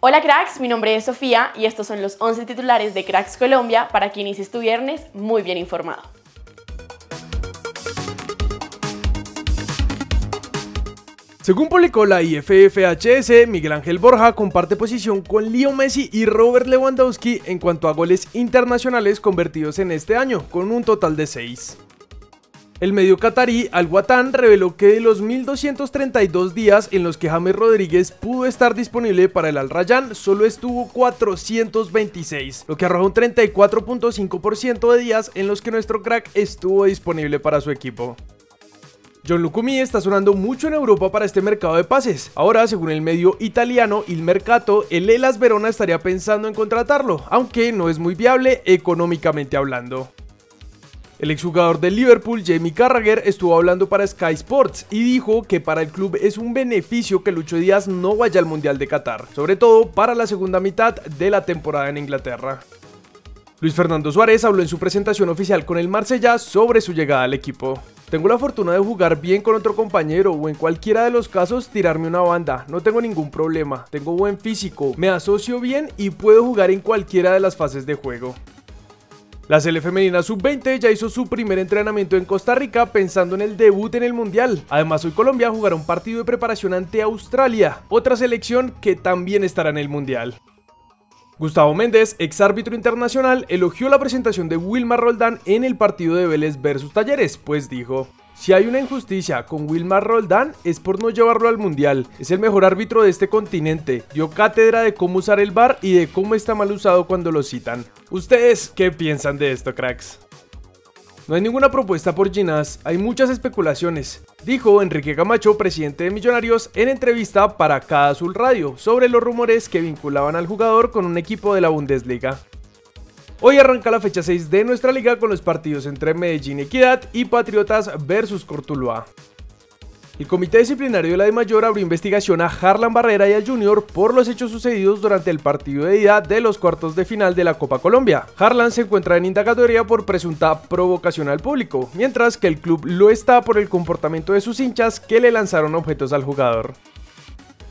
Hola cracks, mi nombre es Sofía y estos son los 11 titulares de Cracks Colombia para que inicies tu viernes muy bien informado. Según publicó la IFFHS, Miguel Ángel Borja comparte posición con Leo Messi y Robert Lewandowski en cuanto a goles internacionales convertidos en este año, con un total de 6. El medio catarí Al Watan reveló que de los 1.232 días en los que James Rodríguez pudo estar disponible para el Al Rayyan, solo estuvo 426, lo que arroja un 34.5% de días en los que nuestro crack estuvo disponible para su equipo. John Lucumi está sonando mucho en Europa para este mercado de pases. Ahora, según el medio italiano Il Mercato, el Elas Verona estaría pensando en contratarlo, aunque no es muy viable económicamente hablando. El exjugador del Liverpool, Jamie Carragher, estuvo hablando para Sky Sports y dijo que para el club es un beneficio que Lucho Díaz no vaya al Mundial de Qatar, sobre todo para la segunda mitad de la temporada en Inglaterra. Luis Fernando Suárez habló en su presentación oficial con el Marsella sobre su llegada al equipo. Tengo la fortuna de jugar bien con otro compañero o en cualquiera de los casos tirarme una banda, no tengo ningún problema, tengo buen físico, me asocio bien y puedo jugar en cualquiera de las fases de juego. La Sele Femenina Sub-20 ya hizo su primer entrenamiento en Costa Rica pensando en el debut en el Mundial. Además, hoy Colombia jugará un partido de preparación ante Australia, otra selección que también estará en el Mundial. Gustavo Méndez, ex árbitro internacional, elogió la presentación de Wilmar Roldán en el partido de Vélez versus Talleres, pues dijo, si hay una injusticia con Wilmar Roldán es por no llevarlo al mundial. Es el mejor árbitro de este continente. Dio cátedra de cómo usar el bar y de cómo está mal usado cuando lo citan. ¿Ustedes qué piensan de esto, cracks? No hay ninguna propuesta por Ginás, hay muchas especulaciones, dijo Enrique Camacho, presidente de Millonarios, en entrevista para Cada Azul Radio sobre los rumores que vinculaban al jugador con un equipo de la Bundesliga. Hoy arranca la fecha 6 de nuestra liga con los partidos entre Medellín Equidad y Patriotas versus Cortuluá. El Comité Disciplinario de la de Mayor abrió investigación a Harlan Barrera y al Junior por los hechos sucedidos durante el partido de ida de los cuartos de final de la Copa Colombia. Harlan se encuentra en indagatoria por presunta provocación al público, mientras que el club lo está por el comportamiento de sus hinchas que le lanzaron objetos al jugador.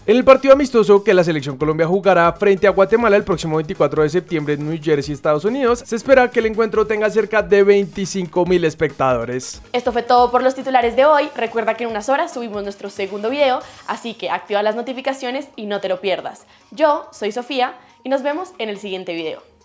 En el partido amistoso que la selección Colombia jugará frente a Guatemala el próximo 24 de septiembre en New Jersey, Estados Unidos, se espera que el encuentro tenga cerca de 25 mil espectadores. Esto fue todo por los titulares de hoy. Recuerda que en unas horas subimos nuestro segundo video, así que activa las notificaciones y no te lo pierdas. Yo soy Sofía y nos vemos en el siguiente video.